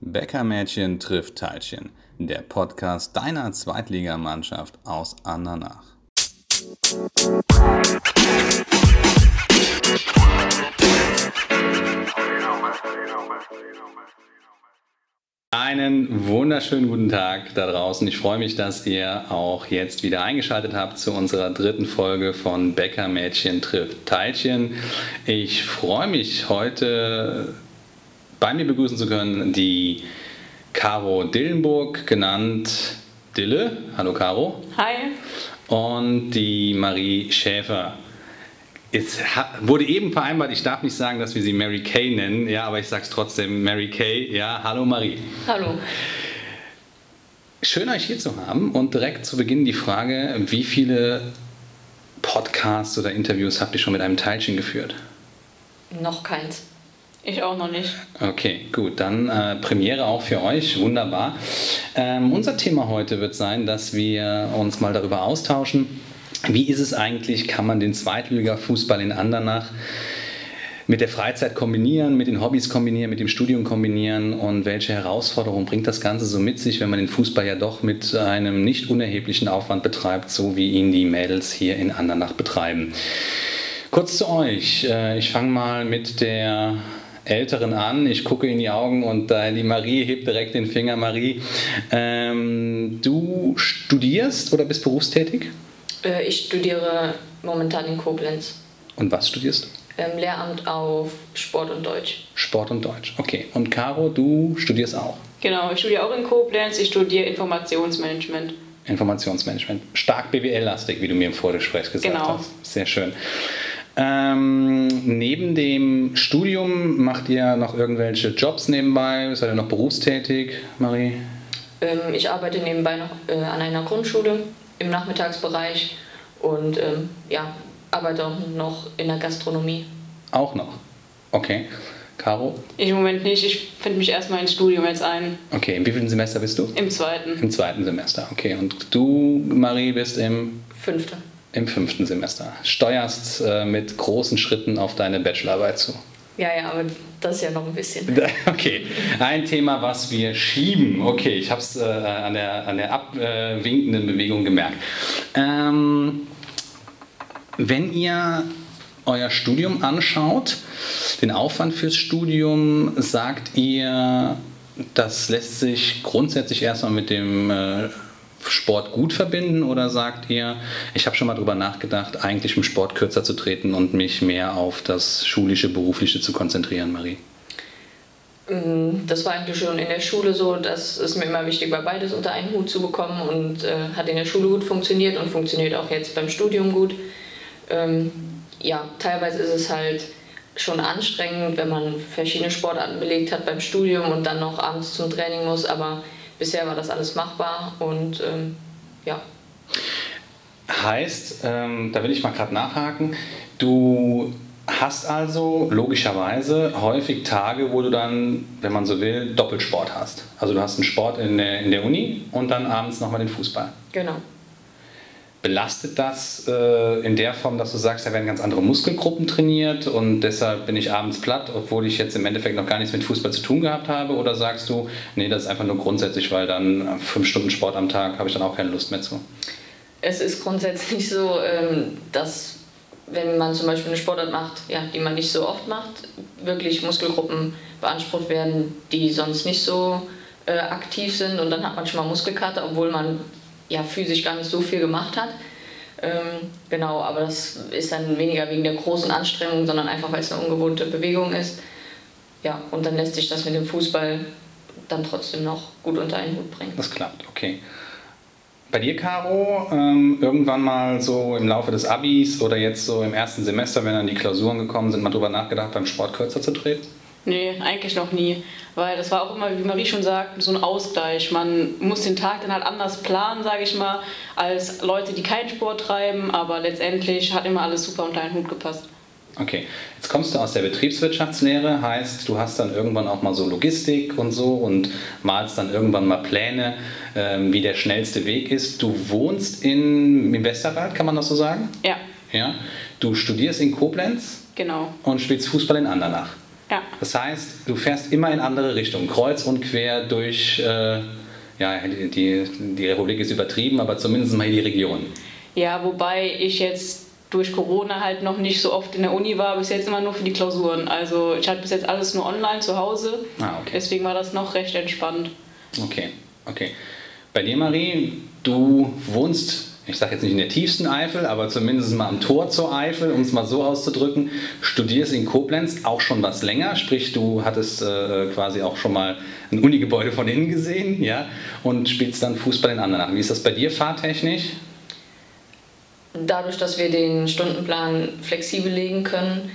Bäckermädchen trifft Teilchen, der Podcast deiner Zweitligamannschaft aus Andernach. Einen wunderschönen guten Tag da draußen. Ich freue mich, dass ihr auch jetzt wieder eingeschaltet habt zu unserer dritten Folge von Bäckermädchen trifft Teilchen. Ich freue mich heute bei mir begrüßen zu können die Caro Dillenburg, genannt Dille. Hallo Caro. Hi. Und die Marie Schäfer. Es wurde eben vereinbart, ich darf nicht sagen, dass wir sie Mary Kay nennen, ja, aber ich sage es trotzdem Mary Kay. Ja, hallo Marie. Hallo. Schön euch hier zu haben und direkt zu Beginn die Frage, wie viele Podcasts oder Interviews habt ihr schon mit einem Teilchen geführt? Noch keins. Ich auch noch nicht. Okay, gut. Dann äh, Premiere auch für euch. Wunderbar. Ähm, unser Thema heute wird sein, dass wir uns mal darüber austauschen. Wie ist es eigentlich, kann man den Zweitliga-Fußball in Andernach mit der Freizeit kombinieren, mit den Hobbys kombinieren, mit dem Studium kombinieren und welche Herausforderungen bringt das Ganze so mit sich, wenn man den Fußball ja doch mit einem nicht unerheblichen Aufwand betreibt, so wie ihn die Mädels hier in Andernach betreiben. Kurz zu euch. Äh, ich fange mal mit der Älteren an. Ich gucke in die Augen und äh, die Marie hebt direkt den Finger. Marie, ähm, du studierst oder bist berufstätig? Äh, ich studiere momentan in Koblenz. Und was studierst du? Ähm, Lehramt auf Sport und Deutsch. Sport und Deutsch, okay. Und Caro, du studierst auch? Genau, ich studiere auch in Koblenz. Ich studiere Informationsmanagement. Informationsmanagement. Stark BWL-lastig, wie du mir im Vorgespräch gesagt genau. hast. Sehr schön. Ähm, neben dem Studium macht ihr noch irgendwelche Jobs nebenbei? Seid ihr noch berufstätig, Marie? Ähm, ich arbeite nebenbei noch äh, an einer Grundschule im Nachmittagsbereich und ähm, ja, arbeite auch noch in der Gastronomie. Auch noch? Okay. Caro? Ich im Moment nicht. Ich finde mich erstmal ins Studium jetzt ein. Okay, im wievielten Semester bist du? Im zweiten. Im zweiten Semester, okay. Und du, Marie, bist im? Fünften. Im fünften Semester. Steuerst äh, mit großen Schritten auf deine Bachelorarbeit zu. Ja, ja, aber das ist ja noch ein bisschen. Okay, ein Thema, was wir schieben. Okay, ich habe es äh, an der, an der abwinkenden Bewegung gemerkt. Ähm, wenn ihr euer Studium anschaut, den Aufwand fürs Studium, sagt ihr, das lässt sich grundsätzlich erstmal mit dem äh, Sport gut verbinden oder sagt ihr, ich habe schon mal darüber nachgedacht, eigentlich im Sport kürzer zu treten und mich mehr auf das schulische, berufliche zu konzentrieren, Marie? Mm, das war eigentlich schon in der Schule so, dass es mir immer wichtig war, beides unter einen Hut zu bekommen und äh, hat in der Schule gut funktioniert und funktioniert auch jetzt beim Studium gut. Ähm, ja, teilweise ist es halt schon anstrengend, wenn man verschiedene Sportarten belegt hat beim Studium und dann noch abends zum Training muss, aber bisher war das alles machbar und ähm, ja. Heißt, ähm, da will ich mal gerade nachhaken, du hast also logischerweise häufig Tage, wo du dann, wenn man so will, Doppelsport hast. Also du hast einen Sport in der, in der Uni und dann abends nochmal den Fußball. Genau. Belastet das äh, in der Form, dass du sagst, da werden ganz andere Muskelgruppen trainiert und deshalb bin ich abends platt, obwohl ich jetzt im Endeffekt noch gar nichts mit Fußball zu tun gehabt habe? Oder sagst du, nee, das ist einfach nur grundsätzlich, weil dann fünf Stunden Sport am Tag habe ich dann auch keine Lust mehr zu? Es ist grundsätzlich so, ähm, dass wenn man zum Beispiel eine Sportart macht, ja, die man nicht so oft macht, wirklich Muskelgruppen beansprucht werden, die sonst nicht so äh, aktiv sind und dann hat man schon mal Muskelkater, obwohl man ja, physisch gar nicht so viel gemacht hat. Ähm, genau, aber das ist dann weniger wegen der großen Anstrengung, sondern einfach, weil es eine ungewohnte Bewegung ist. Ja, und dann lässt sich das mit dem Fußball dann trotzdem noch gut unter einen Hut bringen. Das klappt, okay. Bei dir, Caro, ähm, irgendwann mal so im Laufe des Abis oder jetzt so im ersten Semester, wenn dann die Klausuren gekommen sind, mal drüber nachgedacht, beim Sport kürzer zu treten? Nee, eigentlich noch nie. Weil das war auch immer, wie Marie schon sagt, so ein Ausgleich. Man muss den Tag dann halt anders planen, sage ich mal, als Leute, die keinen Sport treiben. Aber letztendlich hat immer alles super unter einen Hut gepasst. Okay, jetzt kommst du aus der Betriebswirtschaftslehre, heißt, du hast dann irgendwann auch mal so Logistik und so und malst dann irgendwann mal Pläne, ähm, wie der schnellste Weg ist. Du wohnst in, im Westerwald, kann man das so sagen? Ja. Ja. Du studierst in Koblenz? Genau. Und spielst Fußball in Andernach? Ja. Das heißt, du fährst immer in andere Richtungen, kreuz und quer durch, äh, ja, die, die Republik ist übertrieben, aber zumindest mal die Region. Ja, wobei ich jetzt durch Corona halt noch nicht so oft in der Uni war, bis jetzt immer nur für die Klausuren. Also ich hatte bis jetzt alles nur online zu Hause. Ah, okay. Deswegen war das noch recht entspannt. Okay, okay. Bei dir, Marie, du wohnst, ich sage jetzt nicht in der tiefsten Eifel, aber zumindest mal am Tor zur Eifel, um es mal so auszudrücken, studierst in Koblenz auch schon was länger, sprich du hattest äh, quasi auch schon mal ein Unigebäude von innen gesehen, ja, und spielst dann Fußball in Andernach. Wie ist das bei dir fahrtechnisch? Dadurch, dass wir den Stundenplan flexibel legen können,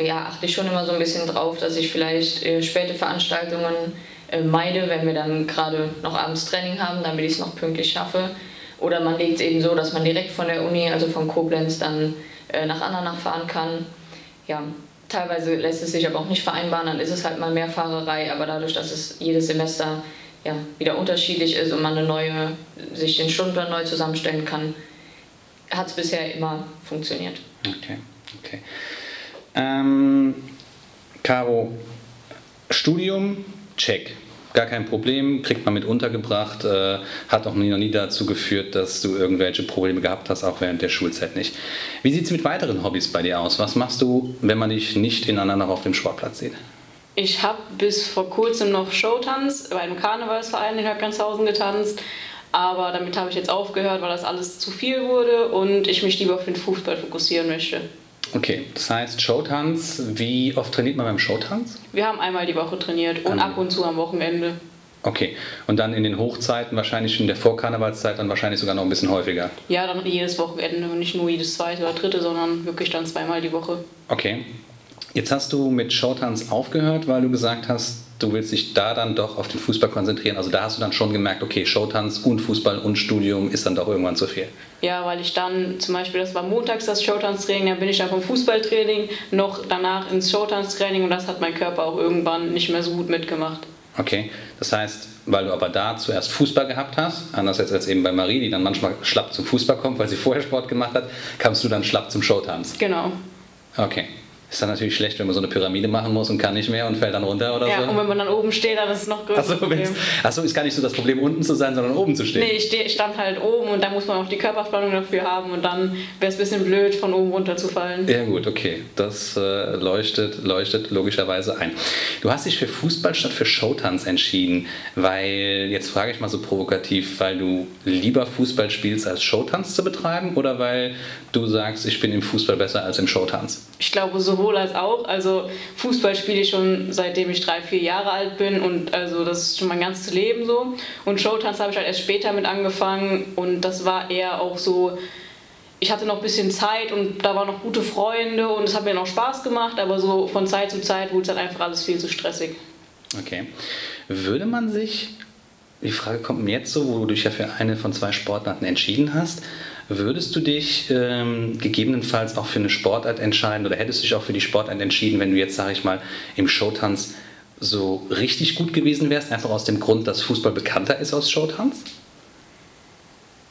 ja, achte ich schon immer so ein bisschen drauf, dass ich vielleicht äh, späte Veranstaltungen äh, meide, wenn wir dann gerade noch abends Training haben, damit ich es noch pünktlich schaffe. Oder man legt es eben so, dass man direkt von der Uni, also von Koblenz, dann äh, nach Andernach fahren kann. Ja, teilweise lässt es sich aber auch nicht vereinbaren, dann ist es halt mal mehr Fahrerei, aber dadurch, dass es jedes Semester ja, wieder unterschiedlich ist und man eine neue, sich den Stundenplan neu zusammenstellen kann, hat es bisher immer funktioniert. Okay, okay. Ähm, Caro, Studium, check. Gar kein Problem, kriegt man mit untergebracht, äh, hat auch noch nie dazu geführt, dass du irgendwelche Probleme gehabt hast, auch während der Schulzeit nicht. Wie sieht es mit weiteren Hobbys bei dir aus? Was machst du, wenn man dich nicht ineinander auf dem Sportplatz sieht? Ich habe bis vor kurzem noch Showtanz bei einem Karnevalsverein in Höckernshausen getanzt, aber damit habe ich jetzt aufgehört, weil das alles zu viel wurde und ich mich lieber auf den Fußball fokussieren möchte. Okay, das heißt Showtanz. Wie oft trainiert man beim Showtanz? Wir haben einmal die Woche trainiert und ab und zu am Wochenende. Okay, und dann in den Hochzeiten, wahrscheinlich in der Vorkarnevalszeit, dann wahrscheinlich sogar noch ein bisschen häufiger. Ja, dann jedes Wochenende und nicht nur jedes zweite oder dritte, sondern wirklich dann zweimal die Woche. Okay. Jetzt hast du mit Showtanz aufgehört, weil du gesagt hast, du willst dich da dann doch auf den Fußball konzentrieren. Also da hast du dann schon gemerkt, okay, Showtanz und Fußball und Studium ist dann doch irgendwann zu viel. Ja, weil ich dann zum Beispiel, das war montags das Showtanztraining, dann bin ich dann vom Fußballtraining noch danach ins Showtanztraining und das hat mein Körper auch irgendwann nicht mehr so gut mitgemacht. Okay, das heißt, weil du aber da zuerst Fußball gehabt hast, anders jetzt als eben bei Marie, die dann manchmal schlapp zum Fußball kommt, weil sie vorher Sport gemacht hat, kamst du dann schlapp zum Showtanz. Genau. Okay. Ist dann natürlich schlecht, wenn man so eine Pyramide machen muss und kann nicht mehr und fällt dann runter oder ja, so? Ja, und wenn man dann oben steht, dann ist es noch größer. Achso. Achso, ist gar nicht so das Problem, unten zu sein, sondern oben zu stehen. Nee, ich steh, stand halt oben und da muss man auch die Körperspannung dafür haben und dann wäre es ein bisschen blöd, von oben runter zu fallen. Ja gut, okay. Das äh, leuchtet, leuchtet logischerweise ein. Du hast dich für Fußball statt für Showtanz entschieden, weil, jetzt frage ich mal so provokativ, weil du lieber Fußball spielst, als Showtanz zu betreiben oder weil du sagst, ich bin im Fußball besser als im Showtanz? Ich glaube sowohl als auch. Also Fußball spiele ich schon seitdem ich drei, vier Jahre alt bin und also das ist schon mein ganzes Leben so. Und Showtanz habe ich halt erst später mit angefangen und das war eher auch so, ich hatte noch ein bisschen Zeit und da waren noch gute Freunde und es hat mir noch Spaß gemacht, aber so von Zeit zu Zeit wurde es dann einfach alles viel zu stressig. Okay. Würde man sich, die Frage kommt mir jetzt so, wo du dich ja für eine von zwei Sportarten entschieden hast, Würdest du dich ähm, gegebenenfalls auch für eine Sportart entscheiden oder hättest du dich auch für die Sportart entschieden, wenn du jetzt, sage ich mal, im Showtanz so richtig gut gewesen wärst, einfach aus dem Grund, dass Fußball bekannter ist als Showtanz?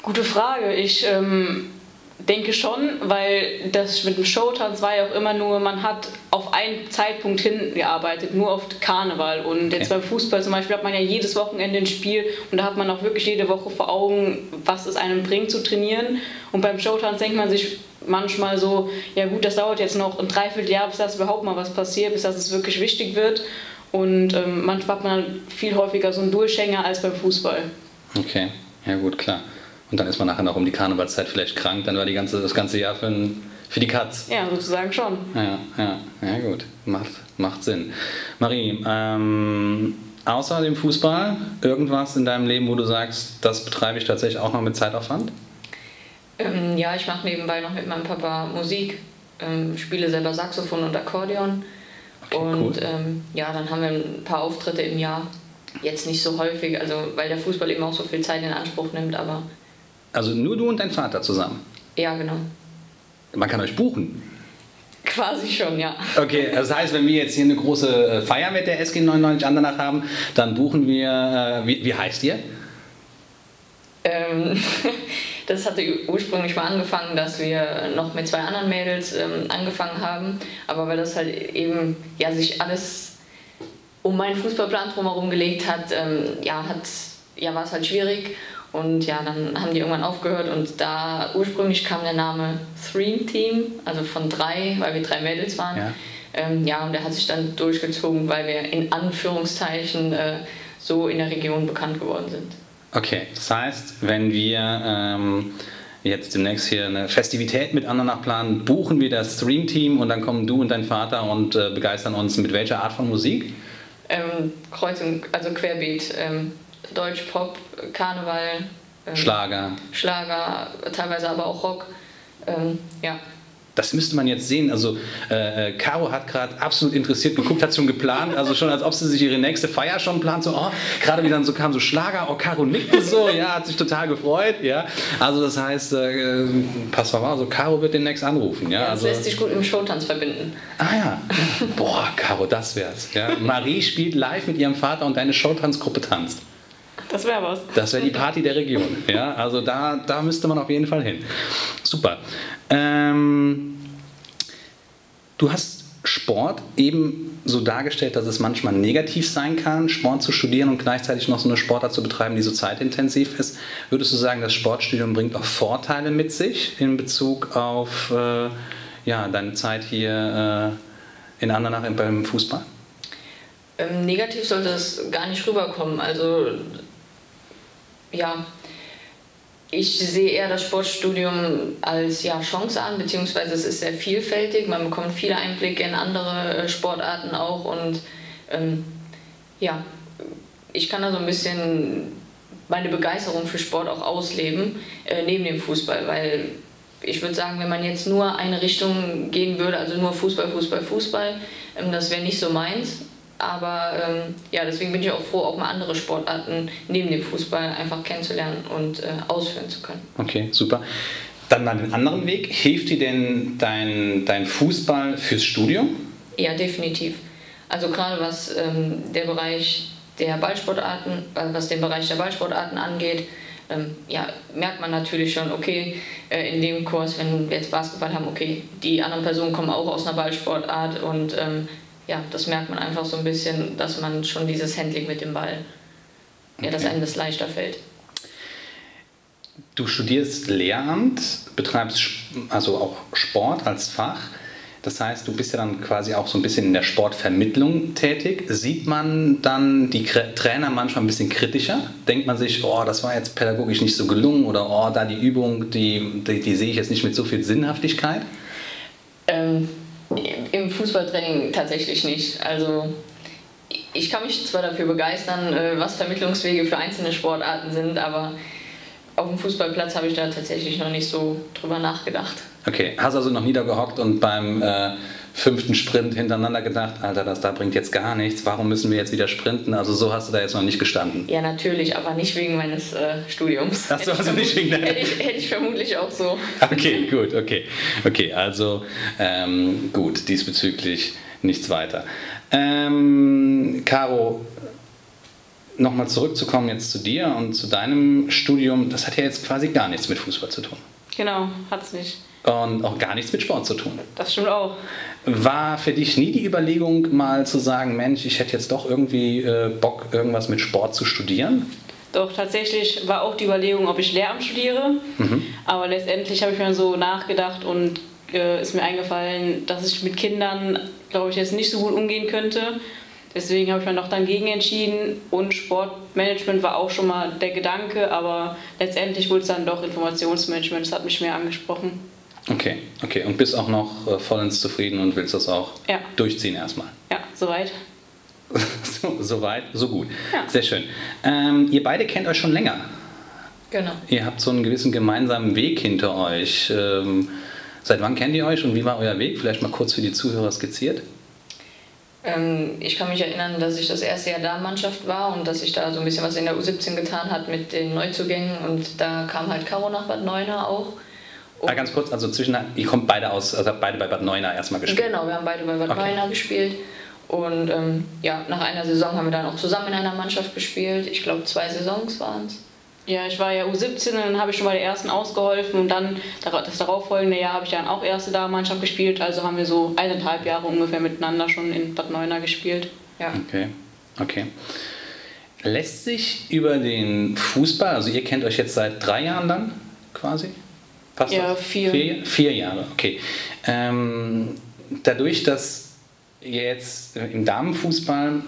Gute Frage. Ich ähm, denke schon, weil das mit dem Showtanz war ja auch immer nur, man hat auf einen Zeitpunkt hingearbeitet, nur auf Karneval. Und jetzt okay. beim Fußball zum Beispiel hat man ja jedes Wochenende ein Spiel und da hat man auch wirklich jede Woche vor Augen, was es einem bringt zu trainieren. Und beim Showtanz denkt man sich manchmal so, ja gut, das dauert jetzt noch ein Dreivierteljahr, bis das überhaupt mal was passiert, bis das es wirklich wichtig wird. Und ähm, manchmal hat man viel häufiger so einen Durchhänger als beim Fußball. Okay, ja gut, klar. Und dann ist man nachher noch um die Karnevalszeit vielleicht krank, dann war die ganze, das ganze Jahr für, ein, für die Katz. Ja, sozusagen schon. Ja, ja, ja gut, macht, macht Sinn. Marie, ähm, außer dem Fußball, irgendwas in deinem Leben, wo du sagst, das betreibe ich tatsächlich auch noch mit Zeitaufwand? Ähm, ja, ich mache nebenbei noch mit meinem Papa Musik, ähm, spiele selber Saxophon und Akkordeon. Okay, und cool. ähm, ja, dann haben wir ein paar Auftritte im Jahr. Jetzt nicht so häufig, also weil der Fußball eben auch so viel Zeit in Anspruch nimmt, aber also nur du und dein Vater zusammen? Ja, genau. Man kann euch buchen? Quasi schon, ja. Okay, das heißt, wenn wir jetzt hier eine große äh, Feier mit der SG99 Andernach haben, dann buchen wir, äh, wie, wie heißt ihr? Ähm, das hatte ursprünglich mal angefangen, dass wir noch mit zwei anderen Mädels ähm, angefangen haben, aber weil das halt eben ja sich alles um meinen Fußballplan drumherum gelegt hat, ähm, ja, hat, ja, war es halt schwierig. Und ja, dann haben die irgendwann aufgehört und da ursprünglich kam der Name Thream Team, also von drei, weil wir drei Mädels waren. Ja, ähm, ja und der hat sich dann durchgezogen, weil wir in Anführungszeichen äh, so in der Region bekannt geworden sind. Okay, das heißt, wenn wir ähm, jetzt demnächst hier eine Festivität mit Andernach planen, buchen wir das Stream Team und dann kommen du und dein Vater und äh, begeistern uns mit welcher Art von Musik? Ähm, Kreuzung, also Querbeat. Ähm, Deutsch, Pop, Karneval. Ähm, Schlager. Schlager, teilweise aber auch Rock. Ähm, ja. Das müsste man jetzt sehen. Also äh, äh Caro hat gerade absolut interessiert geguckt, hat schon geplant, also schon als ob sie sich ihre nächste Feier schon plant. So, oh, gerade wie dann so kam so Schlager, oh Caro nickte so, ja, hat sich total gefreut, ja. Also das heißt, äh, pass mal auf, also Caro wird demnächst anrufen, ja. ja das also, lässt sich gut im Showtanz verbinden. Ah ja, boah, Caro, das wär's. Ja. Marie spielt live mit ihrem Vater und deine Showtanzgruppe tanzt. Das wäre was. Das wäre die Party der Region. Ja, also da, da müsste man auf jeden Fall hin. Super. Ähm, du hast Sport eben so dargestellt, dass es manchmal negativ sein kann, Sport zu studieren und gleichzeitig noch so eine Sportart zu betreiben, die so zeitintensiv ist. Würdest du sagen, das Sportstudium bringt auch Vorteile mit sich in Bezug auf äh, ja, deine Zeit hier äh, in Andernach beim Fußball? Ähm, negativ sollte es gar nicht rüberkommen. Also ja, ich sehe eher das Sportstudium als ja, Chance an, beziehungsweise es ist sehr vielfältig. Man bekommt viele Einblicke in andere äh, Sportarten auch und ähm, ja, ich kann da so ein bisschen meine Begeisterung für Sport auch ausleben, äh, neben dem Fußball, weil ich würde sagen, wenn man jetzt nur eine Richtung gehen würde, also nur Fußball, Fußball, Fußball, ähm, das wäre nicht so meins. Aber ähm, ja, deswegen bin ich auch froh, auch mal andere Sportarten neben dem Fußball einfach kennenzulernen und äh, ausführen zu können. Okay, super. Dann mal den anderen Weg. Hilft dir denn dein, dein Fußball fürs Studium? Ja, definitiv. Also gerade was ähm, der Bereich der Ballsportarten, äh, was den Bereich der Ballsportarten angeht, ähm, ja, merkt man natürlich schon, okay, äh, in dem Kurs, wenn wir jetzt Basketball haben, okay, die anderen Personen kommen auch aus einer Ballsportart und ähm, ja, das merkt man einfach so ein bisschen, dass man schon dieses Handling mit dem Ball, okay. ja, dass einem das leichter fällt. Du studierst Lehramt, betreibst also auch Sport als Fach. Das heißt, du bist ja dann quasi auch so ein bisschen in der Sportvermittlung tätig. Sieht man dann die Trainer manchmal ein bisschen kritischer? Denkt man sich, oh, das war jetzt pädagogisch nicht so gelungen oder oh, da die Übung, die, die, die sehe ich jetzt nicht mit so viel Sinnhaftigkeit? Ähm, im Fußballtraining tatsächlich nicht. Also ich kann mich zwar dafür begeistern, äh, was Vermittlungswege für einzelne Sportarten sind, aber auf dem Fußballplatz habe ich da tatsächlich noch nicht so drüber nachgedacht. Okay, hast also noch niedergehockt und beim äh, fünften Sprint hintereinander gedacht, Alter, das da bringt jetzt gar nichts, warum müssen wir jetzt wieder sprinten? Also so hast du da jetzt noch nicht gestanden. Ja, natürlich, aber nicht wegen meines äh, Studiums. Du also nicht wegen deiner... Hätte ich, hätte ich vermutlich auch so. Okay, gut, okay. Okay, also ähm, gut, diesbezüglich nichts weiter. Ähm, Caro, nochmal zurückzukommen jetzt zu dir und zu deinem Studium, das hat ja jetzt quasi gar nichts mit Fußball zu tun. Genau, hat es nicht. Und auch gar nichts mit Sport zu tun. Das stimmt auch. War für dich nie die Überlegung, mal zu sagen, Mensch, ich hätte jetzt doch irgendwie äh, Bock, irgendwas mit Sport zu studieren? Doch, tatsächlich war auch die Überlegung, ob ich Lehramt studiere. Mhm. Aber letztendlich habe ich mir so nachgedacht und äh, ist mir eingefallen, dass ich mit Kindern, glaube ich, jetzt nicht so gut umgehen könnte. Deswegen habe ich mich noch dann gegen entschieden und Sportmanagement war auch schon mal der Gedanke, aber letztendlich wurde es dann doch Informationsmanagement, das hat mich mehr angesprochen. Okay, okay. Und bist auch noch äh, vollends zufrieden und willst das auch ja. durchziehen erstmal? Ja, soweit. so, soweit, so gut. Ja. Sehr schön. Ähm, ihr beide kennt euch schon länger. Genau. Ihr habt so einen gewissen gemeinsamen Weg hinter euch. Ähm, seit wann kennt ihr euch und wie war euer Weg? Vielleicht mal kurz für die Zuhörer skizziert. Ähm, ich kann mich erinnern, dass ich das erste Jahr Damenmannschaft war und dass sich da so ein bisschen was in der U17 getan hat mit den Neuzugängen und da kam halt Caro nach Bad Neuenahr auch. Ah, ganz kurz, also zwischen, ihr kommt beide aus, also beide bei Bad Neuenahr erstmal gespielt. Genau, wir haben beide bei Bad okay. Neuenahr gespielt. Und ähm, ja, nach einer Saison haben wir dann auch zusammen in einer Mannschaft gespielt. Ich glaube, zwei Saisons waren es. Ja, ich war ja U17 und dann habe ich schon bei der ersten ausgeholfen und dann das darauffolgende Jahr habe ich dann auch erste Damenmannschaft gespielt. Also haben wir so eineinhalb Jahre ungefähr miteinander schon in Bad Neuenahr gespielt. Ja. Okay. Okay. Lässt sich über den Fußball, also ihr kennt euch jetzt seit drei Jahren dann quasi? Passt ja, das? vier. vier. Vier Jahre, okay. Ähm, dadurch, dass ihr jetzt im Damenfußball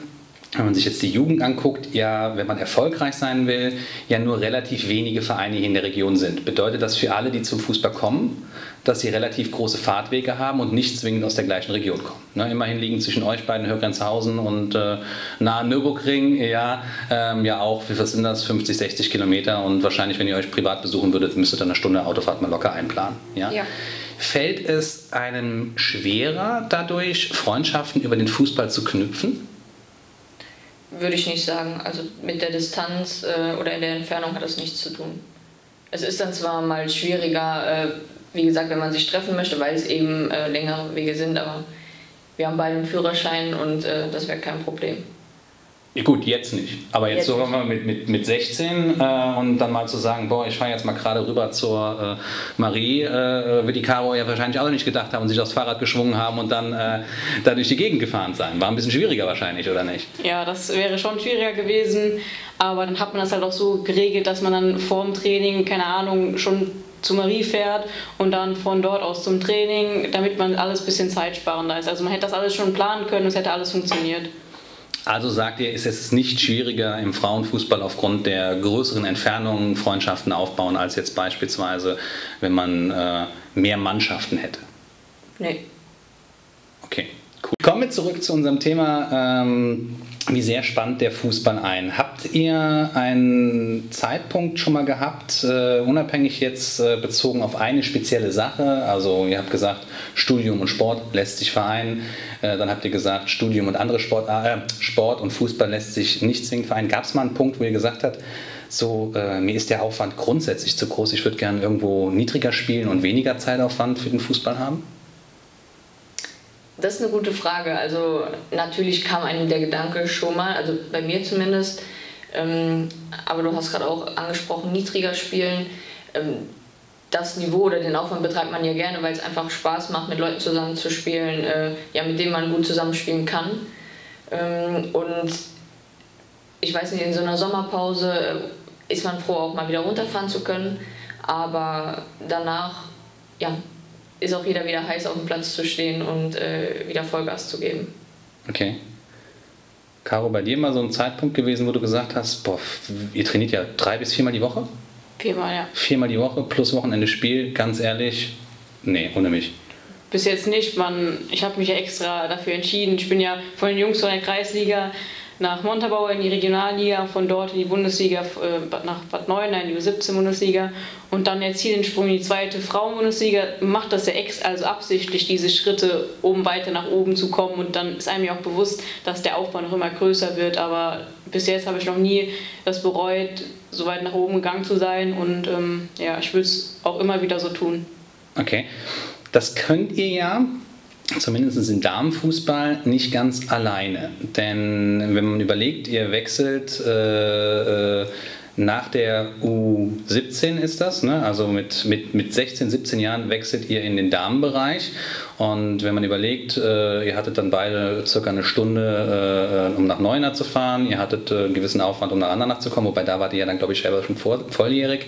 wenn man sich jetzt die Jugend anguckt, ja, wenn man erfolgreich sein will, ja nur relativ wenige Vereine hier in der Region sind. Bedeutet das für alle, die zum Fußball kommen, dass sie relativ große Fahrtwege haben und nicht zwingend aus der gleichen Region kommen. Ne, immerhin liegen zwischen euch beiden Högrenzhausen und äh, nahe Nürburgring ja, ähm, ja auch, wie was sind das, 50, 60 Kilometer und wahrscheinlich, wenn ihr euch privat besuchen würdet, müsstet ihr eine Stunde Autofahrt mal locker einplanen. Ja? ja. Fällt es einem schwerer, dadurch Freundschaften über den Fußball zu knüpfen? Würde ich nicht sagen. Also mit der Distanz äh, oder in der Entfernung hat das nichts zu tun. Es ist dann zwar mal schwieriger, äh, wie gesagt, wenn man sich treffen möchte, weil es eben äh, längere Wege sind, aber wir haben beide einen Führerschein und äh, das wäre kein Problem. Gut, jetzt nicht. Aber jetzt, jetzt so mal mit, mit, mit 16 äh, und dann mal zu sagen, boah, ich fahre jetzt mal gerade rüber zur äh, Marie, äh, wird die Caro ja wahrscheinlich auch nicht gedacht haben und sich aufs Fahrrad geschwungen haben und dann äh, da durch die Gegend gefahren sein. War ein bisschen schwieriger wahrscheinlich, oder nicht? Ja, das wäre schon schwieriger gewesen. Aber dann hat man das halt auch so geregelt, dass man dann vor dem Training, keine Ahnung, schon zu Marie fährt und dann von dort aus zum Training, damit man alles ein bisschen zeitsparender ist. Also man hätte das alles schon planen können, es hätte alles funktioniert. Also sagt ihr, ist es nicht schwieriger im Frauenfußball aufgrund der größeren Entfernungen Freundschaften aufbauen, als jetzt beispielsweise, wenn man äh, mehr Mannschaften hätte? Nee. Okay, cool. Kommen wir zurück zu unserem Thema. Ähm, wie sehr spannt der Fußball ein? Habt ihr einen Zeitpunkt schon mal gehabt, uh, unabhängig jetzt uh, bezogen auf eine spezielle Sache? Also ihr habt gesagt, Studium und Sport lässt sich vereinen. Uh, dann habt ihr gesagt, Studium und andere Sport, Sport und Fußball lässt sich nicht zwingend vereinen. Gab es mal einen Punkt, wo ihr gesagt habt, so mir ist der Aufwand grundsätzlich zu groß, ich würde gerne irgendwo niedriger spielen und weniger Zeitaufwand für den Fußball haben? Das ist eine gute Frage. Also natürlich kam einem der Gedanke schon mal, also bei mir zumindest, ähm, aber du hast gerade auch angesprochen, niedriger spielen. Ähm, das Niveau oder den Aufwand betreibt man ja gerne, weil es einfach Spaß macht, mit Leuten zusammen zu spielen, äh, ja, mit denen man gut zusammenspielen kann. Ähm, und ich weiß nicht, in so einer Sommerpause äh, ist man froh, auch mal wieder runterfahren zu können. Aber danach, ja, ist auch jeder wieder heiß auf dem Platz zu stehen und äh, wieder Vollgas zu geben. Okay. Caro, bei dir mal so ein Zeitpunkt gewesen, wo du gesagt hast, boah, ihr trainiert ja drei bis viermal die Woche? Viermal, ja. Viermal die Woche plus Wochenende Spiel, ganz ehrlich, nee, ohne mich. Bis jetzt nicht, man, ich habe mich ja extra dafür entschieden. Ich bin ja von den Jungs von der Kreisliga nach Montabaur in die Regionalliga, von dort in die Bundesliga, äh, nach Bad Neuenahr in die U17-Bundesliga und dann jetzt hier den Sprung in die zweite Frauen-Bundesliga, macht das ja ex also absichtlich, diese Schritte, um weiter nach oben zu kommen und dann ist einem ja auch bewusst, dass der Aufbau noch immer größer wird, aber bis jetzt habe ich noch nie das bereut, so weit nach oben gegangen zu sein und ähm, ja, ich will es auch immer wieder so tun. Okay, das könnt ihr ja zumindest im Damenfußball nicht ganz alleine. Denn wenn man überlegt, ihr wechselt äh, äh nach der U17 ist das, ne? also mit, mit, mit 16, 17 Jahren wechselt ihr in den Damenbereich. Und wenn man überlegt, äh, ihr hattet dann beide circa eine Stunde, äh, um nach Neuenahr zu fahren, ihr hattet äh, einen gewissen Aufwand, um nach Andernach zu kommen, wobei da wart ihr ja dann, glaube ich, selber schon vor, volljährig.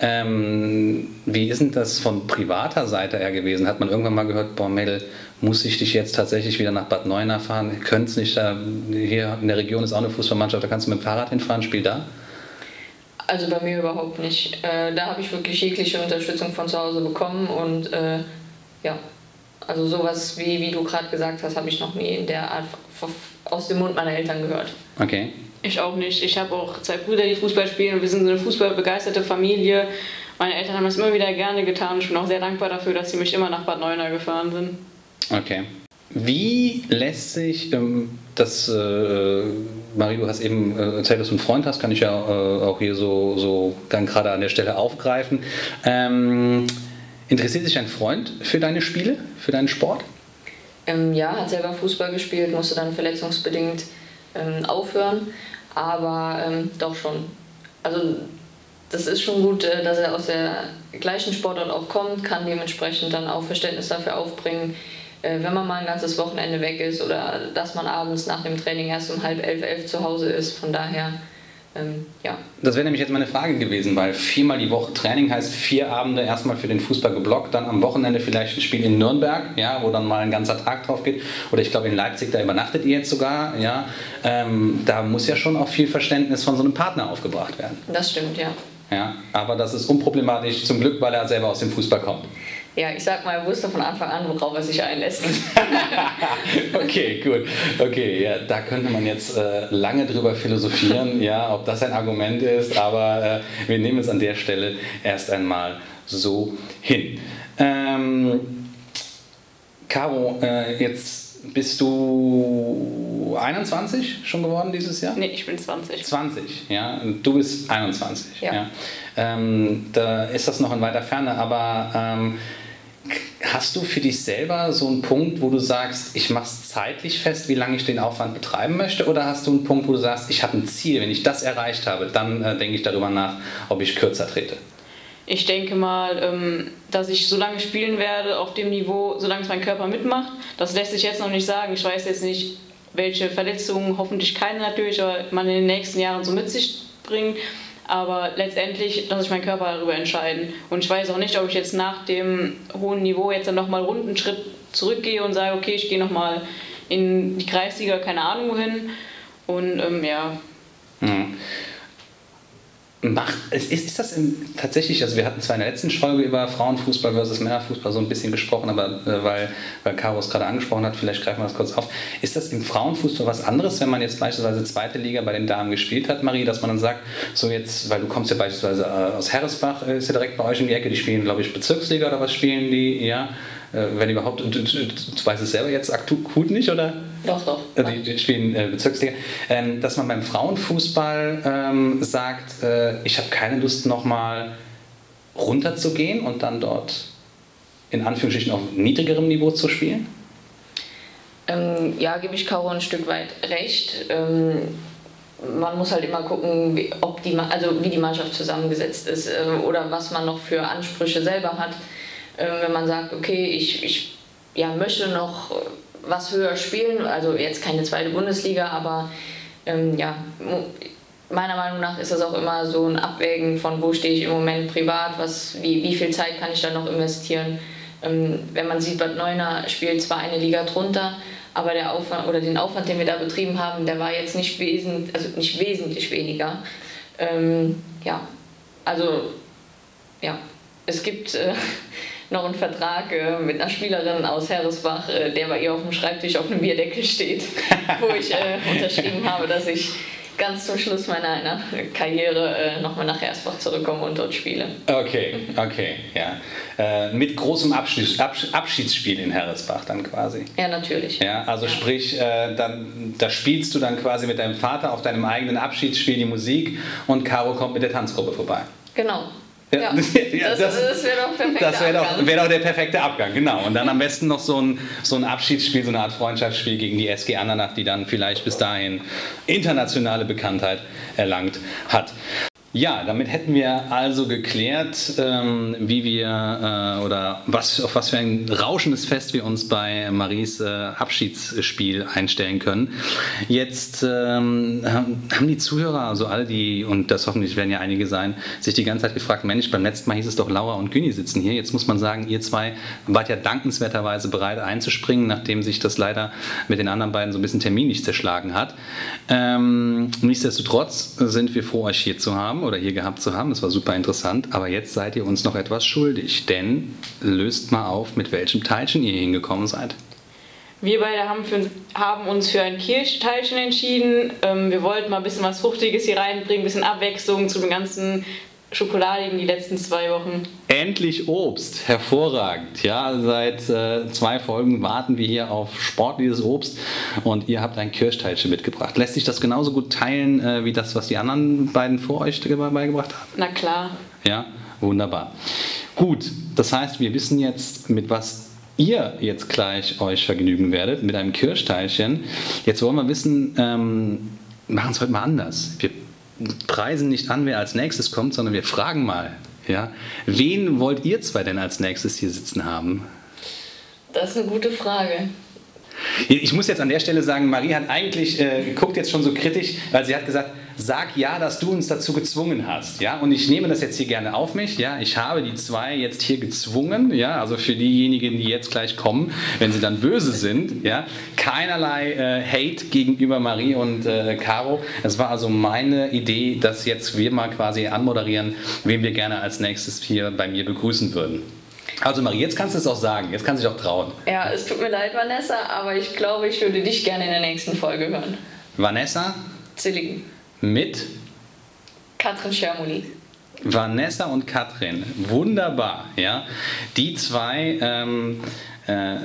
Ähm, wie ist denn das von privater Seite her gewesen? Hat man irgendwann mal gehört, boah, Mädel, muss ich dich jetzt tatsächlich wieder nach Bad Neuenahr fahren? Könnt's nicht, da, hier in der Region ist auch eine Fußballmannschaft, da kannst du mit dem Fahrrad hinfahren, spiel da? Also bei mir überhaupt nicht. Äh, da habe ich wirklich jegliche Unterstützung von zu Hause bekommen und äh, ja, also sowas wie, wie du gerade gesagt hast, habe ich noch nie in der Art aus dem Mund meiner Eltern gehört. Okay. Ich auch nicht. Ich habe auch zwei Brüder, die Fußball spielen und wir sind so eine fußballbegeisterte Familie. Meine Eltern haben das immer wieder gerne getan und ich bin auch sehr dankbar dafür, dass sie mich immer nach Bad Neuenahr gefahren sind. Okay. Wie lässt sich ähm, das, äh, Marie, du hast eben äh, erzählt, dass du einen Freund hast, kann ich ja äh, auch hier so, so dann gerade an der Stelle aufgreifen. Ähm, interessiert sich dein Freund für deine Spiele, für deinen Sport? Ähm, ja, hat selber Fußball gespielt, musste dann verletzungsbedingt ähm, aufhören, aber ähm, doch schon. Also das ist schon gut, äh, dass er aus der gleichen Sportart auch kommt, kann dementsprechend dann auch Verständnis dafür aufbringen, äh, wenn man mal ein ganzes Wochenende weg ist oder dass man abends nach dem Training erst um halb elf, elf zu Hause ist. Von daher, ähm, ja. Das wäre nämlich jetzt meine Frage gewesen, weil viermal die Woche Training heißt vier Abende erstmal für den Fußball geblockt, dann am Wochenende vielleicht ein Spiel in Nürnberg, ja, wo dann mal ein ganzer Tag drauf geht. Oder ich glaube in Leipzig, da übernachtet ihr jetzt sogar, ja. Ähm, da muss ja schon auch viel Verständnis von so einem Partner aufgebracht werden. Das stimmt, ja. Ja, aber das ist unproblematisch, zum Glück, weil er selber aus dem Fußball kommt. Ja, ich sag mal, er wusste von Anfang an, worauf er sich einlässt. okay, gut. Okay, ja, da könnte man jetzt äh, lange drüber philosophieren, ja, ob das ein Argument ist, aber äh, wir nehmen es an der Stelle erst einmal so hin. Ähm, Caro, äh, jetzt bist du 21 schon geworden dieses Jahr? Nee, ich bin 20. 20, ja. Du bist 21. Ja. ja. Ähm, da ist das noch in weiter Ferne, aber ähm, hast du für dich selber so einen Punkt, wo du sagst, ich mache es zeitlich fest, wie lange ich den Aufwand betreiben möchte? Oder hast du einen Punkt, wo du sagst, ich habe ein Ziel, wenn ich das erreicht habe, dann äh, denke ich darüber nach, ob ich kürzer trete? Ich denke mal, ähm, dass ich so lange spielen werde auf dem Niveau, solange es mein Körper mitmacht. Das lässt sich jetzt noch nicht sagen. Ich weiß jetzt nicht, welche Verletzungen, hoffentlich keine natürlich, aber man in den nächsten Jahren so mit sich bringt. Aber letztendlich lasse ich meinen Körper darüber entscheiden. Und ich weiß auch nicht, ob ich jetzt nach dem hohen Niveau jetzt dann nochmal runden Schritt zurückgehe und sage, okay, ich gehe nochmal in die Kreisliga, keine Ahnung wohin. Und ähm, ja. Mhm. Macht, ist, ist das im, tatsächlich, also wir hatten zwar in der letzten Folge über Frauenfußball versus Männerfußball so ein bisschen gesprochen, aber äh, weil, weil Caro es gerade angesprochen hat, vielleicht greifen wir das kurz auf. Ist das im Frauenfußball was anderes, wenn man jetzt beispielsweise zweite Liga bei den Damen gespielt hat, Marie, dass man dann sagt, so jetzt, weil du kommst ja beispielsweise äh, aus Herresbach, äh, ist ja direkt bei euch in die Ecke, die spielen, glaube ich, Bezirksliga oder was spielen die, ja? Äh, wenn überhaupt, du, du, du, weißt es selber jetzt akut nicht, oder? Doch, doch. Äh, die, die spielen äh, Bezirksliga. Ähm, dass man beim Frauenfußball ähm, sagt, äh, ich habe keine Lust nochmal runterzugehen und dann dort in Anführungsstrichen auf niedrigerem Niveau zu spielen? Ähm, ja, gebe ich Caro ein Stück weit recht. Ähm, man muss halt immer gucken, wie, ob die, also wie die Mannschaft zusammengesetzt ist äh, oder was man noch für Ansprüche selber hat. Ähm, wenn man sagt, okay, ich, ich ja, möchte noch was höher spielen, also jetzt keine zweite Bundesliga, aber ähm, ja, meiner Meinung nach ist das auch immer so ein Abwägen von, wo stehe ich im Moment privat, was, wie, wie viel Zeit kann ich da noch investieren. Ähm, wenn man sieht, Bad Neuner spielt zwar eine Liga drunter, aber der Aufwand oder den Aufwand, den wir da betrieben haben, der war jetzt nicht, wesentlich, also nicht wesentlich weniger. Ähm, ja, also ja, es gibt äh, noch einen Vertrag äh, mit einer Spielerin aus Herresbach, äh, der bei ihr auf dem Schreibtisch auf einem Bierdeckel steht, wo ich äh, unterschrieben habe, dass ich ganz zum Schluss meiner Karriere äh, nochmal nach Herresbach zurückkomme und dort spiele. Okay, okay, ja. Äh, mit großem Abschieds, Abschiedsspiel in Herresbach dann quasi. Ja, natürlich. Ja, also ja. sprich, äh, dann, da spielst du dann quasi mit deinem Vater auf deinem eigenen Abschiedsspiel die Musik und Caro kommt mit der Tanzgruppe vorbei. Genau. Ja, ja, das, das, wäre doch, das wär doch, wär doch der perfekte Abgang, genau. Und dann am besten noch so ein, so ein Abschiedsspiel, so eine Art Freundschaftsspiel gegen die SG Andernach, die dann vielleicht bis dahin internationale Bekanntheit erlangt hat. Ja, damit hätten wir also geklärt, ähm, wie wir äh, oder was, auf was für ein rauschendes Fest wir uns bei Maries äh, Abschiedsspiel einstellen können. Jetzt ähm, haben die Zuhörer, also alle die, und das hoffentlich werden ja einige sein, sich die ganze Zeit gefragt, Mensch, beim letzten Mal hieß es doch Laura und Güni sitzen hier. Jetzt muss man sagen, ihr zwei wart ja dankenswerterweise bereit einzuspringen, nachdem sich das leider mit den anderen beiden so ein bisschen terminlich zerschlagen hat. Ähm, nichtsdestotrotz sind wir froh, euch hier zu haben haben oder hier gehabt zu haben. Es war super interessant. Aber jetzt seid ihr uns noch etwas schuldig. Denn löst mal auf, mit welchem Teilchen ihr hingekommen seid. Wir beide haben, für, haben uns für ein Kirschteilchen entschieden. Ähm, wir wollten mal ein bisschen was Fruchtiges hier reinbringen, ein bisschen Abwechslung zu dem ganzen Schokoladigen die letzten zwei Wochen. Endlich Obst, hervorragend. Ja, seit äh, zwei Folgen warten wir hier auf sportliches Obst und ihr habt ein Kirschteilchen mitgebracht. Lässt sich das genauso gut teilen äh, wie das, was die anderen beiden vor euch beigebracht haben? Na klar. Ja, wunderbar. Gut, das heißt, wir wissen jetzt, mit was ihr jetzt gleich euch vergnügen werdet, mit einem Kirschteilchen. Jetzt wollen wir wissen, ähm, machen es heute mal anders. Wir preisen nicht an, wer als nächstes kommt, sondern wir fragen mal. Ja? Wen wollt ihr zwei denn als nächstes hier sitzen haben? Das ist eine gute Frage. Ich muss jetzt an der Stelle sagen, Marie hat eigentlich, äh, guckt jetzt schon so kritisch, weil sie hat gesagt, sag ja, dass du uns dazu gezwungen hast. Ja? Und ich nehme das jetzt hier gerne auf mich. Ja? Ich habe die zwei jetzt hier gezwungen. Ja? Also für diejenigen, die jetzt gleich kommen, wenn sie dann böse sind. Ja? Keinerlei äh, Hate gegenüber Marie und äh, Caro. Es war also meine Idee, dass jetzt wir mal quasi anmoderieren, wen wir gerne als nächstes hier bei mir begrüßen würden. Also Marie, jetzt kannst du es auch sagen, jetzt kannst du dich auch trauen. Ja, es tut mir leid, Vanessa, aber ich glaube, ich würde dich gerne in der nächsten Folge hören. Vanessa? Zilligen. Mit? Katrin Schermuli. Vanessa und Katrin, wunderbar, ja. Die zwei ähm, äh,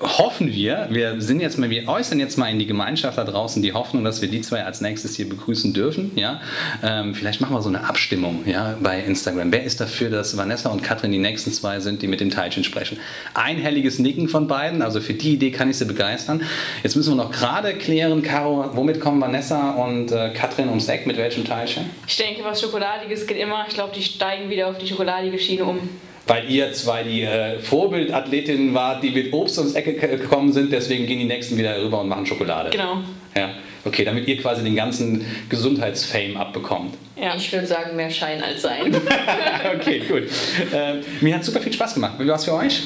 hoffen wir, wir sind jetzt mal, wir äußern jetzt mal in die Gemeinschaft da draußen die Hoffnung, dass wir die zwei als nächstes hier begrüßen dürfen. Ja? Ähm, vielleicht machen wir so eine Abstimmung ja, bei Instagram. Wer ist dafür, dass Vanessa und Katrin die nächsten zwei sind, die mit dem Teilchen sprechen? Einhelliges Nicken von beiden, also für die Idee kann ich sie begeistern. Jetzt müssen wir noch gerade klären, Caro, womit kommen Vanessa und äh, Katrin ums Eck, mit welchem Teilchen? Ich denke, was Schokoladiges geht immer. Ich glaube, die steigen wieder auf die schokoladige Schiene um weil ihr zwei die äh, Vorbildathletinnen wart, die mit Obst ums Ecke gekommen sind, deswegen gehen die nächsten wieder rüber und machen Schokolade. Genau. Ja, okay, damit ihr quasi den ganzen Gesundheitsfame abbekommt. Ja. Ich würde sagen, mehr Schein als Sein. okay, gut. Äh, mir hat super viel Spaß gemacht. Wie war es für euch?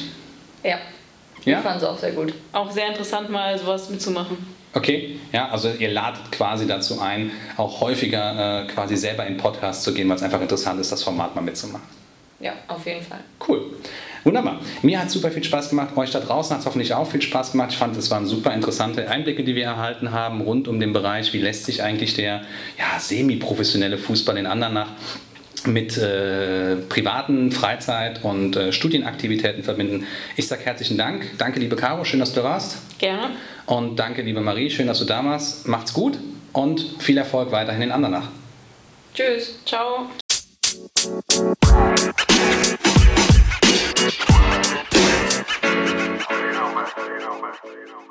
Ja. ja? Ich fand es auch sehr gut. Auch sehr interessant, mal sowas mitzumachen. Okay, ja, also ihr ladet quasi dazu ein, auch häufiger äh, quasi selber in Podcasts zu gehen, weil es einfach interessant ist, das Format mal mitzumachen. Ja, auf jeden Fall. Cool. Wunderbar. Mir hat super viel Spaß gemacht. Euch da draußen hat es hoffentlich auch viel Spaß gemacht. Ich fand, es waren super interessante Einblicke, die wir erhalten haben rund um den Bereich, wie lässt sich eigentlich der ja, semi-professionelle Fußball in Andernach mit äh, privaten Freizeit- und äh, Studienaktivitäten verbinden. Ich sage herzlichen Dank. Danke, liebe Caro, schön, dass du da warst. Gerne. Und danke, liebe Marie, schön, dass du da warst. Macht's gut und viel Erfolg weiterhin in Andernach. Tschüss. Ciao. you know.